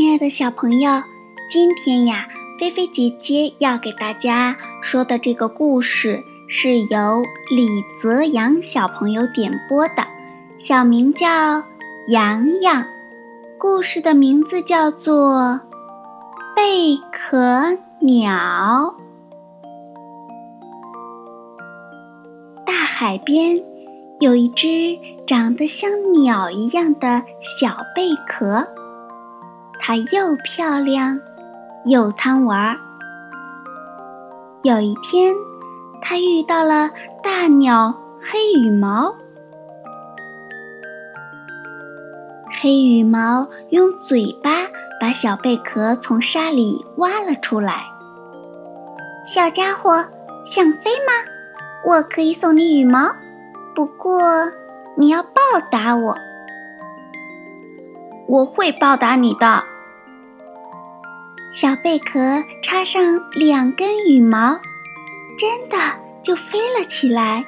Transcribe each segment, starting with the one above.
亲爱的小朋友，今天呀，菲菲姐姐要给大家说的这个故事是由李泽阳小朋友点播的，小名叫洋洋，故事的名字叫做《贝壳鸟》。大海边有一只长得像鸟一样的小贝壳。它又漂亮，又贪玩。有一天，它遇到了大鸟黑羽毛。黑羽毛用嘴巴把小贝壳从沙里挖了出来。小家伙，想飞吗？我可以送你羽毛，不过你要报答我。我会报答你的。小贝壳插上两根羽毛，真的就飞了起来，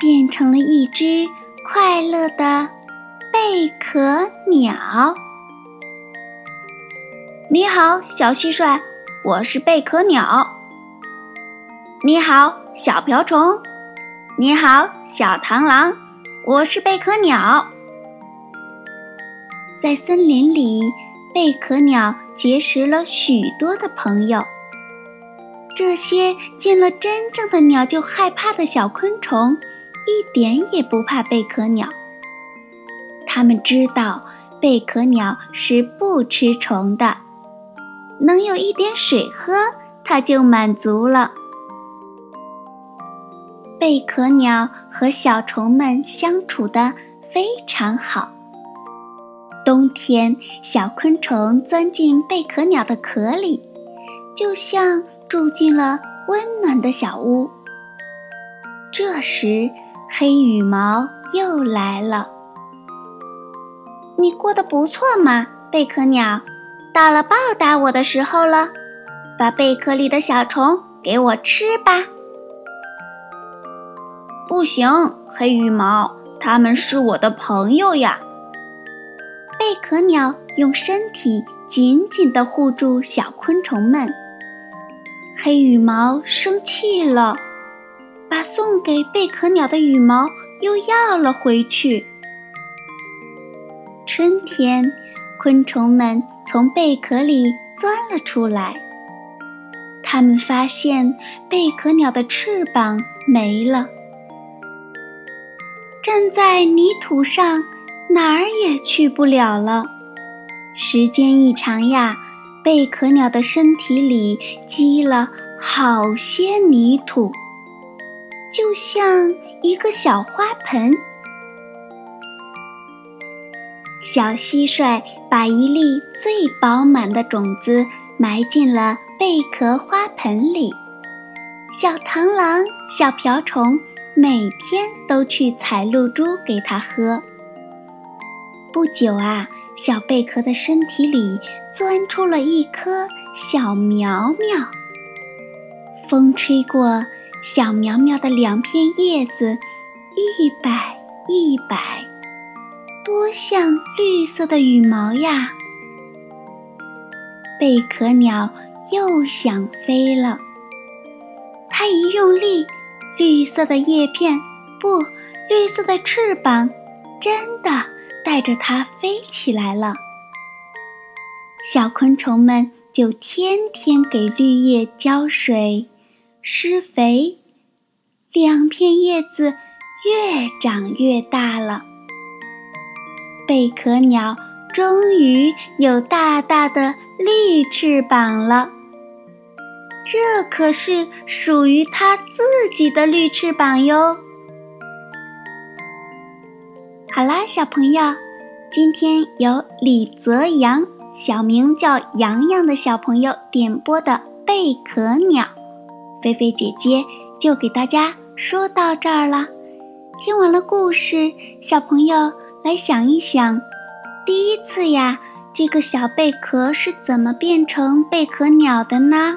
变成了一只快乐的贝壳鸟。你好，小蟋蟀，我是贝壳鸟。你好，小瓢虫。你好，小螳螂，我是贝壳鸟。在森林里。贝壳鸟结识了许多的朋友。这些见了真正的鸟就害怕的小昆虫，一点也不怕贝壳鸟。他们知道贝壳鸟是不吃虫的，能有一点水喝，它就满足了。贝壳鸟和小虫们相处的非常好。冬天，小昆虫钻进贝壳鸟的壳里，就像住进了温暖的小屋。这时，黑羽毛又来了。你过得不错嘛，贝壳鸟？到了报答我的时候了，把贝壳里的小虫给我吃吧。不行，黑羽毛，他们是我的朋友呀。贝壳鸟用身体紧紧地护住小昆虫们。黑羽毛生气了，把送给贝壳鸟的羽毛又要了回去。春天，昆虫们从贝壳里钻了出来。他们发现贝壳鸟的翅膀没了，站在泥土上。哪儿也去不了了。时间一长呀，贝壳鸟的身体里积了好些泥土，就像一个小花盆。小蟋蟀把一粒最饱满的种子埋进了贝壳花盆里，小螳螂、小瓢虫每天都去采露珠给它喝。不久啊，小贝壳的身体里钻出了一颗小苗苗。风吹过，小苗苗的两片叶子一摆一摆，多像绿色的羽毛呀！贝壳鸟又想飞了，它一用力，绿色的叶片不，绿色的翅膀，真的。带着它飞起来了，小昆虫们就天天给绿叶浇水、施肥，两片叶子越长越大了。贝壳鸟终于有大大的绿翅膀了，这可是属于它自己的绿翅膀哟。好啦，小朋友，今天由李泽阳，小名叫洋洋的小朋友点播的《贝壳鸟》，菲菲姐姐就给大家说到这儿了。听完了故事，小朋友来想一想，第一次呀，这个小贝壳是怎么变成贝壳鸟的呢？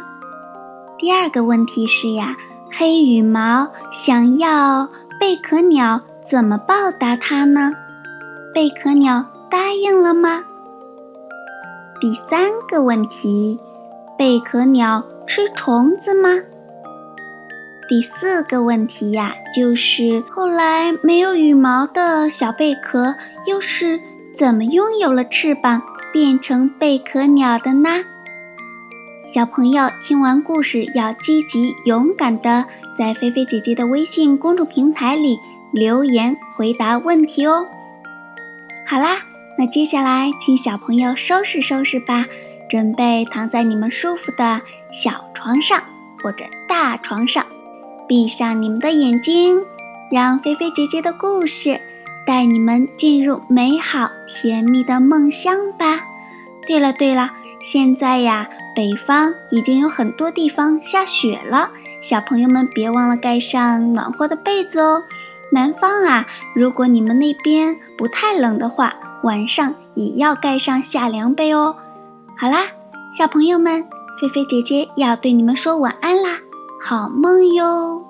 第二个问题是呀，黑羽毛想要贝壳鸟。怎么报答它呢？贝壳鸟答应了吗？第三个问题，贝壳鸟吃虫子吗？第四个问题呀，就是后来没有羽毛的小贝壳又是怎么拥有了翅膀，变成贝壳鸟的呢？小朋友听完故事要积极勇敢的在菲菲姐姐的微信公众平台里。留言回答问题哦。好啦，那接下来请小朋友收拾收拾吧，准备躺在你们舒服的小床上或者大床上，闭上你们的眼睛，让菲菲姐姐的故事带你们进入美好甜蜜的梦乡吧。对了对了，现在呀，北方已经有很多地方下雪了，小朋友们别忘了盖上暖和的被子哦。南方啊，如果你们那边不太冷的话，晚上也要盖上夏凉被哦。好啦，小朋友们，菲菲姐姐要对你们说晚安啦，好梦哟。